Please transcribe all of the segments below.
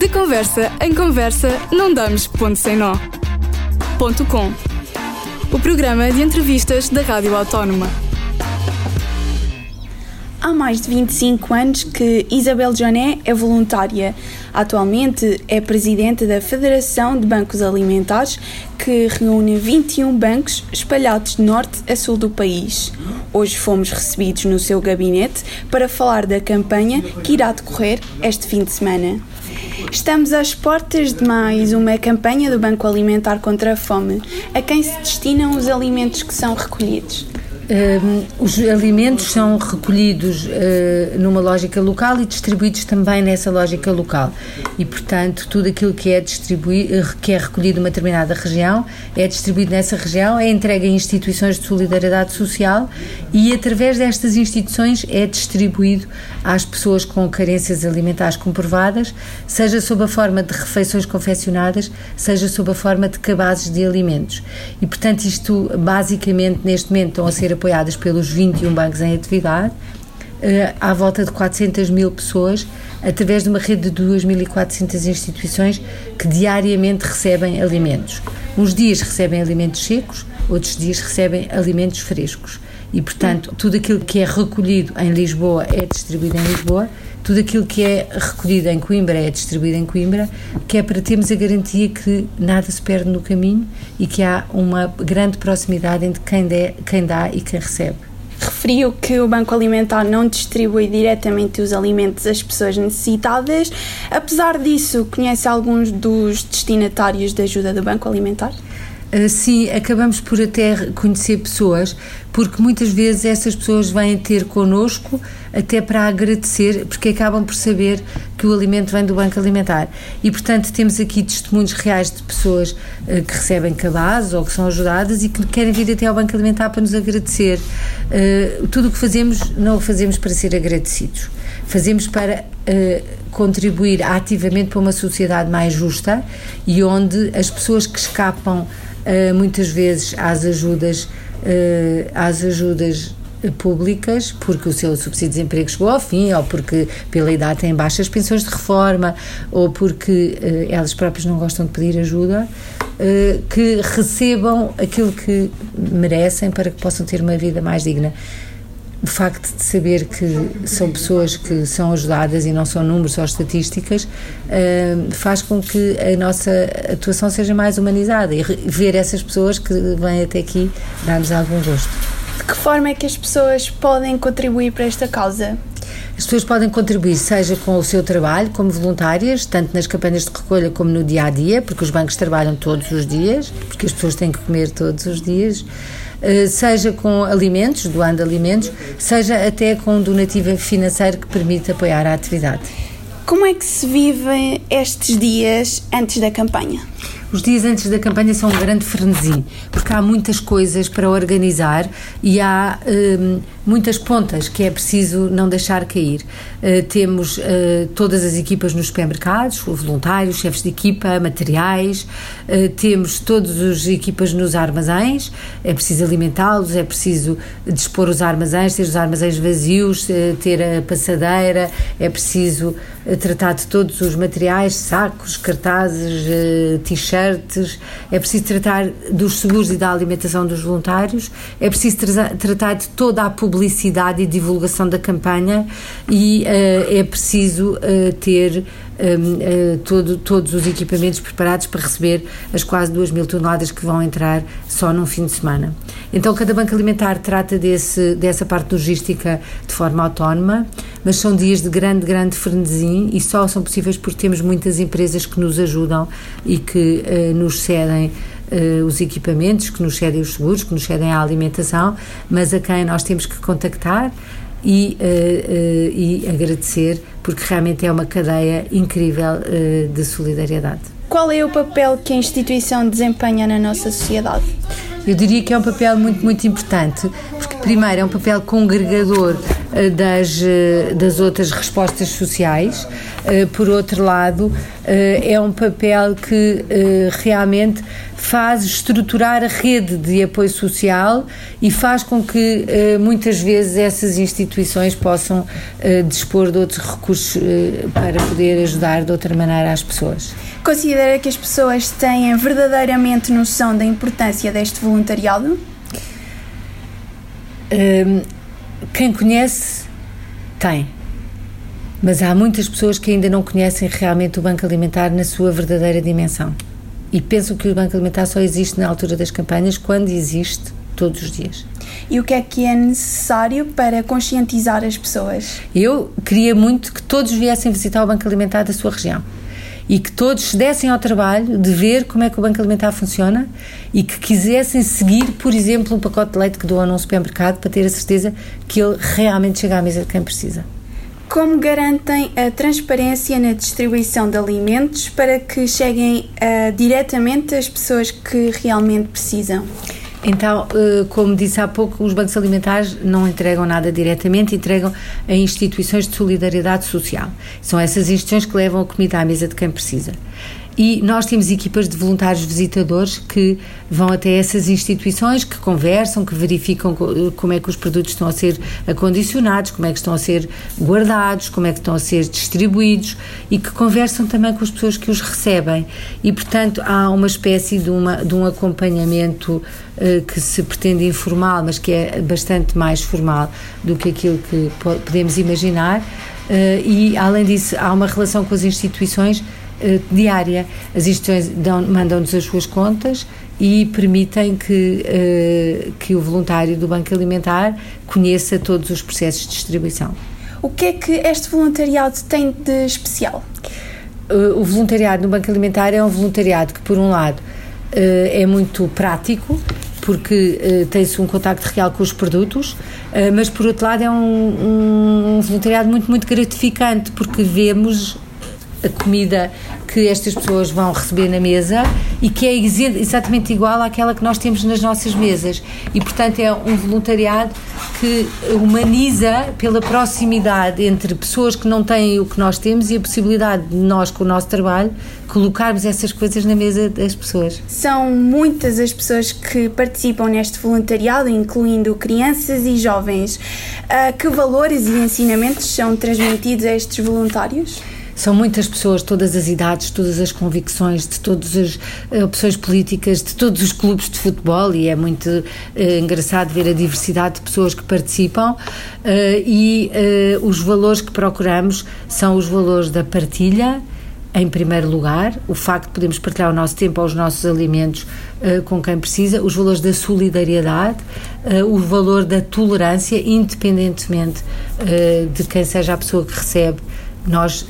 De conversa em conversa, não damos ponto sem nó. Ponto com. O programa de entrevistas da Rádio Autónoma. Há mais de 25 anos que Isabel Joné é voluntária. Atualmente é presidente da Federação de Bancos Alimentares, que reúne 21 bancos espalhados de norte a sul do país. Hoje fomos recebidos no seu gabinete para falar da campanha que irá decorrer este fim de semana. Estamos às portas de mais uma campanha do Banco Alimentar contra a Fome. A quem se destinam os alimentos que são recolhidos? Os alimentos são recolhidos uh, numa lógica local e distribuídos também nessa lógica local. E, portanto, tudo aquilo que é, que é recolhido numa determinada região é distribuído nessa região, é entregue a instituições de solidariedade social e, através destas instituições, é distribuído às pessoas com carências alimentares comprovadas, seja sob a forma de refeições confeccionadas, seja sob a forma de cabazes de alimentos. E, portanto, isto, basicamente, neste momento, estão a ser apoiadas pelos 21 bancos em atividade, uh, à volta de 400 mil pessoas, através de uma rede de 2.400 instituições que diariamente recebem alimentos. Uns dias recebem alimentos secos, outros dias recebem alimentos frescos. E, portanto, tudo aquilo que é recolhido em Lisboa é distribuído em Lisboa, tudo aquilo que é recolhido em Coimbra é distribuído em Coimbra, que é para termos a garantia que nada se perde no caminho e que há uma grande proximidade entre quem, quem dá e quem recebe. Referiu que o Banco Alimentar não distribui diretamente os alimentos às pessoas necessitadas. Apesar disso, conhece alguns dos destinatários da ajuda do Banco Alimentar? Sim, acabamos por até conhecer pessoas, porque muitas vezes essas pessoas vêm ter connosco até para agradecer, porque acabam por saber que o alimento vem do Banco Alimentar. E, portanto, temos aqui testemunhos reais de pessoas uh, que recebem cabazes ou que são ajudadas e que querem vir até ao Banco Alimentar para nos agradecer. Uh, tudo o que fazemos, não o fazemos para ser agradecidos. Fazemos para contribuir ativamente para uma sociedade mais justa e onde as pessoas que escapam muitas vezes às ajudas, uh, às ajudas públicas porque o seu subsídio de desemprego chegou ao fim ou porque pela idade têm baixas pensões de reforma ou porque uh, elas próprias não gostam de pedir ajuda que recebam aquilo que merecem para que possam ter uma vida mais digna o facto de saber que são pessoas que são ajudadas e não são números ou estatísticas uh, faz com que a nossa atuação seja mais humanizada e ver essas pessoas que vêm até aqui dá-nos algum gosto. De que forma é que as pessoas podem contribuir para esta causa? As pessoas podem contribuir, seja com o seu trabalho, como voluntárias, tanto nas campanhas de recolha como no dia a dia, porque os bancos trabalham todos os dias, porque as pessoas têm que comer todos os dias. Eh, seja com alimentos, doando alimentos, seja até com um donativo financeiro que permite apoiar a atividade. Como é que se vivem estes dias antes da campanha? Os dias antes da campanha são um grande frenesi, porque há muitas coisas para organizar e há hum, muitas pontas que é preciso não deixar cair. Uh, temos uh, todas as equipas nos supermercados, voluntários, chefes de equipa, materiais, uh, temos todas as equipas nos armazéns, é preciso alimentá-los, é preciso dispor os armazéns, ter os armazéns vazios, ter a passadeira, é preciso tratar de todos os materiais, sacos, cartazes, t-shirts é preciso tratar dos seguros e da alimentação dos voluntários, é preciso tra tratar de toda a publicidade e divulgação da campanha e uh, é preciso uh, ter um, uh, todo, todos os equipamentos preparados para receber as quase 2 mil toneladas que vão entrar só num fim de semana. Então, cada banco alimentar trata desse, dessa parte logística de forma autónoma, mas são dias de grande, grande frenesi e só são possíveis porque temos muitas empresas que nos ajudam e que uh, nos cedem Uh, os equipamentos, que nos cedem os seguros, que nos cedem a alimentação, mas a quem nós temos que contactar e, uh, uh, e agradecer, porque realmente é uma cadeia incrível uh, de solidariedade. Qual é o papel que a instituição desempenha na nossa sociedade? Eu diria que é um papel muito, muito importante, porque, primeiro, é um papel congregador das, das outras respostas sociais. Por outro lado, é um papel que realmente faz estruturar a rede de apoio social e faz com que muitas vezes essas instituições possam dispor de outros recursos para poder ajudar de outra maneira as pessoas. Considera que as pessoas têm verdadeiramente noção da importância deste voluntariado? Um, quem conhece, tem. Mas há muitas pessoas que ainda não conhecem realmente o Banco Alimentar na sua verdadeira dimensão. E pensam que o Banco Alimentar só existe na altura das campanhas, quando existe todos os dias. E o que é que é necessário para conscientizar as pessoas? Eu queria muito que todos viessem visitar o Banco Alimentar da sua região e que todos se dessem ao trabalho de ver como é que o Banco Alimentar funciona e que quisessem seguir, por exemplo, um pacote de leite que doam num supermercado para ter a certeza que ele realmente chega à mesa de quem precisa. Como garantem a transparência na distribuição de alimentos para que cheguem uh, diretamente às pessoas que realmente precisam? Então, eh, como disse há pouco, os bancos alimentares não entregam nada diretamente, entregam a instituições de solidariedade social. São essas instituições que levam a comida à mesa de quem precisa. E nós temos equipas de voluntários visitadores que vão até essas instituições, que conversam, que verificam como é que os produtos estão a ser acondicionados, como é que estão a ser guardados, como é que estão a ser distribuídos e que conversam também com as pessoas que os recebem. E, portanto, há uma espécie de, uma, de um acompanhamento uh, que se pretende informal, mas que é bastante mais formal do que aquilo que podemos imaginar. Uh, e, além disso, há uma relação com as instituições eh, diária. As instituições mandam-nos as suas contas e permitem que, uh, que o voluntário do Banco Alimentar conheça todos os processos de distribuição. O que é que este voluntariado tem de especial? Uh, o voluntariado no Banco Alimentar é um voluntariado que, por um lado, é muito prático, porque tem-se um contacto real com os produtos, mas por outro lado é um, um, um voluntariado muito, muito gratificante, porque vemos a comida que estas pessoas vão receber na mesa e que é exatamente igual àquela que nós temos nas nossas mesas. E, portanto, é um voluntariado que humaniza pela proximidade entre pessoas que não têm o que nós temos e a possibilidade de nós, com o nosso trabalho, colocarmos essas coisas na mesa das pessoas. São muitas as pessoas que participam neste voluntariado, incluindo crianças e jovens. Uh, que valores e ensinamentos são transmitidos a estes voluntários? São muitas pessoas, todas as idades, todas as convicções, de todas as uh, opções políticas, de todos os clubes de futebol, e é muito uh, engraçado ver a diversidade de pessoas que participam. Uh, e os valores que procuramos são os valores da partilha, em primeiro lugar, o facto de podermos partilhar o nosso tempo aos nossos alimentos uh, com quem precisa, os valores da solidariedade, uh, o valor da tolerância, independentemente uh, de quem seja a pessoa que recebe, nós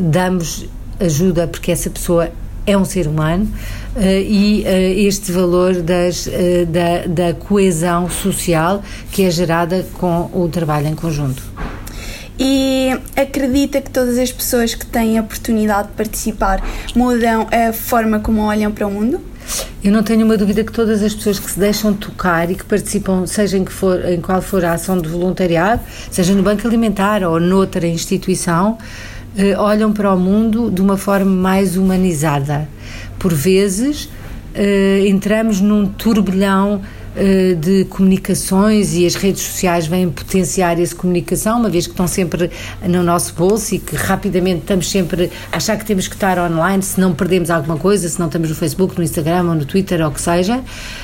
damos ajuda porque essa pessoa é um ser humano uh, e uh, este valor das, uh, da, da coesão social que é gerada com o trabalho em conjunto. E acredita que todas as pessoas que têm a oportunidade de participar mudam a forma como olham para o mundo? Eu não tenho uma dúvida que todas as pessoas que se deixam tocar e que participam, seja em, que for, em qual for a ação de voluntariado, seja no Banco Alimentar ou noutra instituição, eh, olham para o mundo de uma forma mais humanizada. Por vezes, eh, entramos num turbilhão de comunicações e as redes sociais vêm potenciar essa comunicação, uma vez que estão sempre no nosso bolso e que rapidamente estamos sempre a achar que temos que estar online se não perdemos alguma coisa, se não estamos no Facebook, no Instagram ou no Twitter ou o que seja,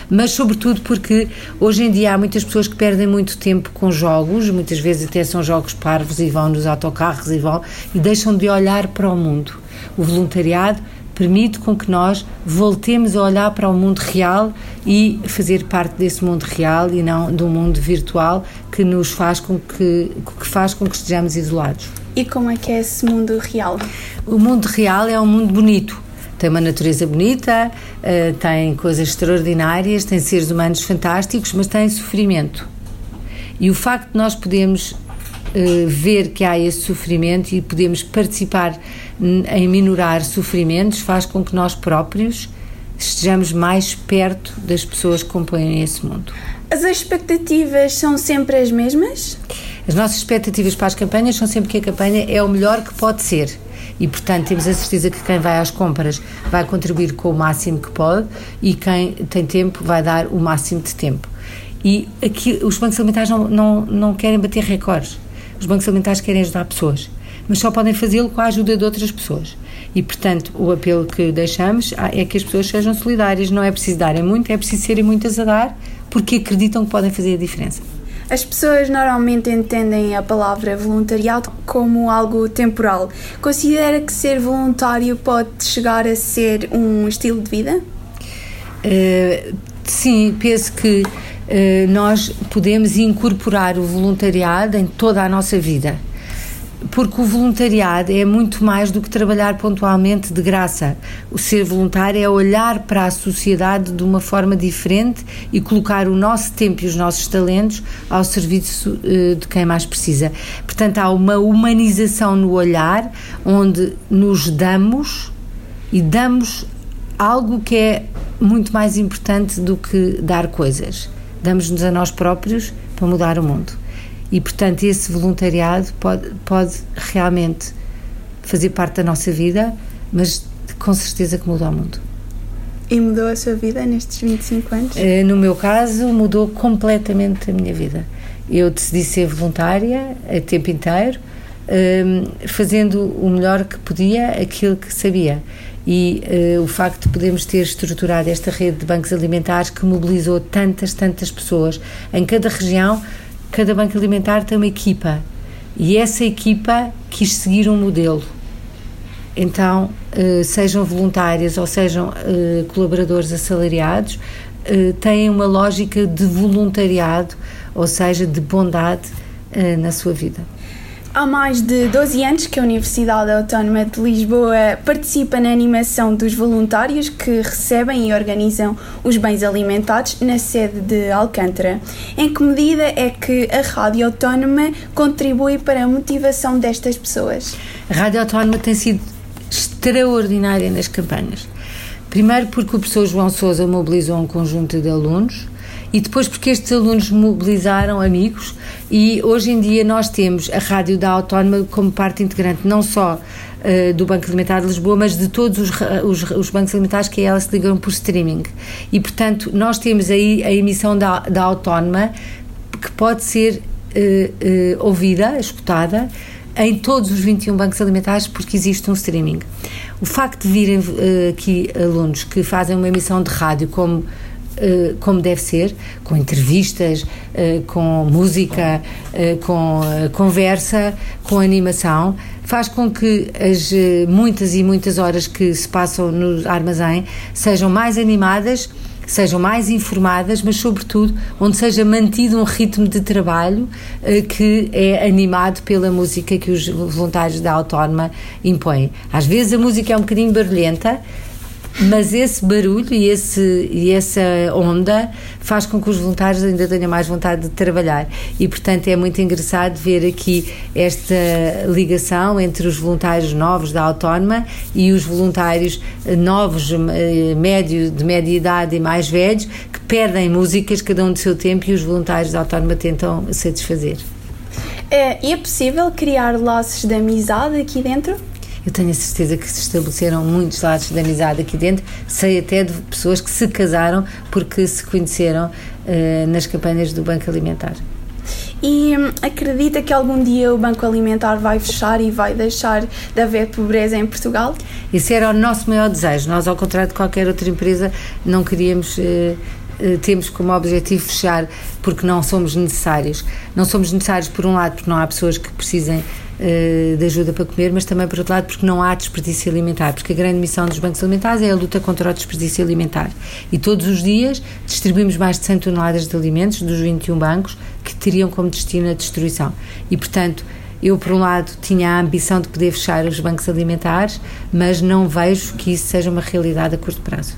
mas sobretudo porque hoje em dia há muitas pessoas que perdem muito tempo com jogos, muitas vezes até são jogos parvos e vão nos autocarros e vão e deixam de olhar para o mundo. O voluntariado permite com que nós voltemos a olhar para o mundo real e fazer parte desse mundo real e não do mundo virtual que nos faz com que, que faz com que estejamos isolados. E como é que é esse mundo real? O mundo real é um mundo bonito. Tem uma natureza bonita, eh, tem coisas extraordinárias, tem seres humanos fantásticos, mas tem sofrimento. E o facto de nós podermos eh, ver que há esse sofrimento e podemos participar em minorar sofrimentos faz com que nós próprios estejamos mais perto das pessoas que compõem esse mundo. As expectativas são sempre as mesmas? As nossas expectativas para as campanhas são sempre que a campanha é o melhor que pode ser. E, portanto, temos a certeza que quem vai às compras vai contribuir com o máximo que pode e quem tem tempo vai dar o máximo de tempo. E aqui os bancos alimentares não, não, não querem bater recordes. Os bancos alimentares querem ajudar pessoas, mas só podem fazê-lo com a ajuda de outras pessoas. E, portanto, o apelo que deixamos é que as pessoas sejam solidárias. Não é preciso darem muito, é preciso serem muitas a dar, porque acreditam que podem fazer a diferença. As pessoas normalmente entendem a palavra voluntariado como algo temporal. Considera que ser voluntário pode chegar a ser um estilo de vida? Uh, sim, penso que nós podemos incorporar o voluntariado em toda a nossa vida porque o voluntariado é muito mais do que trabalhar pontualmente de graça. O ser voluntário é olhar para a sociedade de uma forma diferente e colocar o nosso tempo e os nossos talentos ao serviço uh, de quem mais precisa. Portanto, há uma humanização no olhar onde nos damos e damos algo que é muito mais importante do que dar coisas. Damos-nos a nós próprios para mudar o mundo. E, portanto, esse voluntariado pode, pode realmente fazer parte da nossa vida, mas com certeza que muda o mundo. E mudou a sua vida nestes 25 anos? Eh, no meu caso, mudou completamente a minha vida. Eu decidi ser voluntária a tempo inteiro, ehm, fazendo o melhor que podia, aquilo que sabia. E uh, o facto de podermos ter estruturado esta rede de bancos alimentares que mobilizou tantas, tantas pessoas em cada região cada banco alimentar tem uma equipa e essa equipa quis seguir um modelo. Então, eh, sejam voluntários ou sejam eh, colaboradores assalariados, têm uma lógica de voluntariado, ou seja, de bondade na sua vida. Há mais de 12 anos que a Universidade Autónoma de Lisboa participa na animação dos voluntários que recebem e organizam os bens alimentares na sede de Alcântara. Em que medida é que a Rádio Autónoma contribui para a motivação destas pessoas? A Rádio Autónoma tem sido extraordinária nas campanhas. Primeiro porque o professor João Sousa mobilizou um conjunto de alunos e depois porque estes alunos mobilizaram amigos e hoje em dia nós temos a Rádio da Autónoma como parte integrante não só uh, do Banco Alimentar de Lisboa, mas de todos os, os, os, bancos alimentares que a ela se ligam por streaming. E, portanto, nós temos aí a emissão da, da Autónoma que pode ser uh, uh, ouvida, escutada, em todos os 21 bancos alimentares porque existe um streaming. O facto de virem aqui alunos que fazem uma emissão de rádio como eh, como deve ser, com entrevistas, eh, com música, eh, com conversa, com animação, faz com que as muitas e muitas horas que se passam no armazém sejam mais animadas sejam mais informadas, mas sobretudo onde seja mantido um ritmo de trabalho que é animado pela música que os voluntários da Autónoma impõem. Às vezes a música é um bocadinho barulhenta, mas esse barulho e, esse, e essa onda faz com que os voluntários ainda tenham mais vontade de trabalhar. E, portanto, é muito engraçado ver aqui esta ligação entre os voluntários novos da Autónoma e os voluntários novos, eh, médio, de média idade e mais velhos, que perdem músicas, cada um do seu tempo, e os voluntários da Autónoma tentam satisfazer. É, é possível criar laços de amizade aqui dentro? Eu tenho a certeza que se estabeleceram muitos laços de amizade aqui dentro. Sei até de pessoas que se casaram porque se conheceram uh, nas campanhas do Banco Alimentar. E hum, acredita que algum dia o Banco Alimentar vai fechar e vai deixar de haver pobreza em Portugal? Esse era o nosso maior desejo. Nós, ao contrário de qualquer outra empresa, não queríamos. Uh, temos como objetivo fechar porque não somos necessários. Não somos necessários, por um lado, porque não há pessoas que precisem eh, de ajuda para comer, mas também, por outro lado, porque não há desperdício alimentar, porque a grande missão dos bancos alimentares é a luta contra o desperdício alimentar. E todos os dias distribuímos mais de 100 toneladas de alimentos dos 21 bancos que teriam como destino a destruição. E, portanto, eu, por um lado, tinha a ambição de poder fechar os bancos alimentares, mas não vejo que isso seja uma realidade a curto prazo.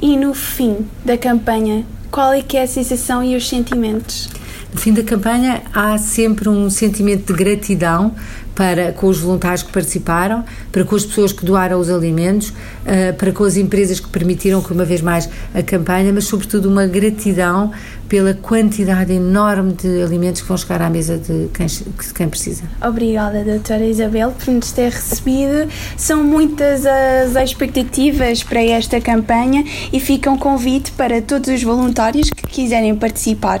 E no fim da campanha, qual é que é a sensação e os sentimentos? No fim da campanha há sempre um sentimento de gratidão para com os voluntários que participaram, para com as pessoas que doaram os alimentos, uh, para com as empresas que permitiram que uma vez mais a campanha, mas sobretudo uma gratidão pela quantidade enorme de alimentos que vão chegar à mesa de quem, de quem precisa. Obrigada, doutora Isabel, por nos ter recebido. São muitas as expectativas para esta campanha e fica um convite para todos os voluntários que quiserem participar.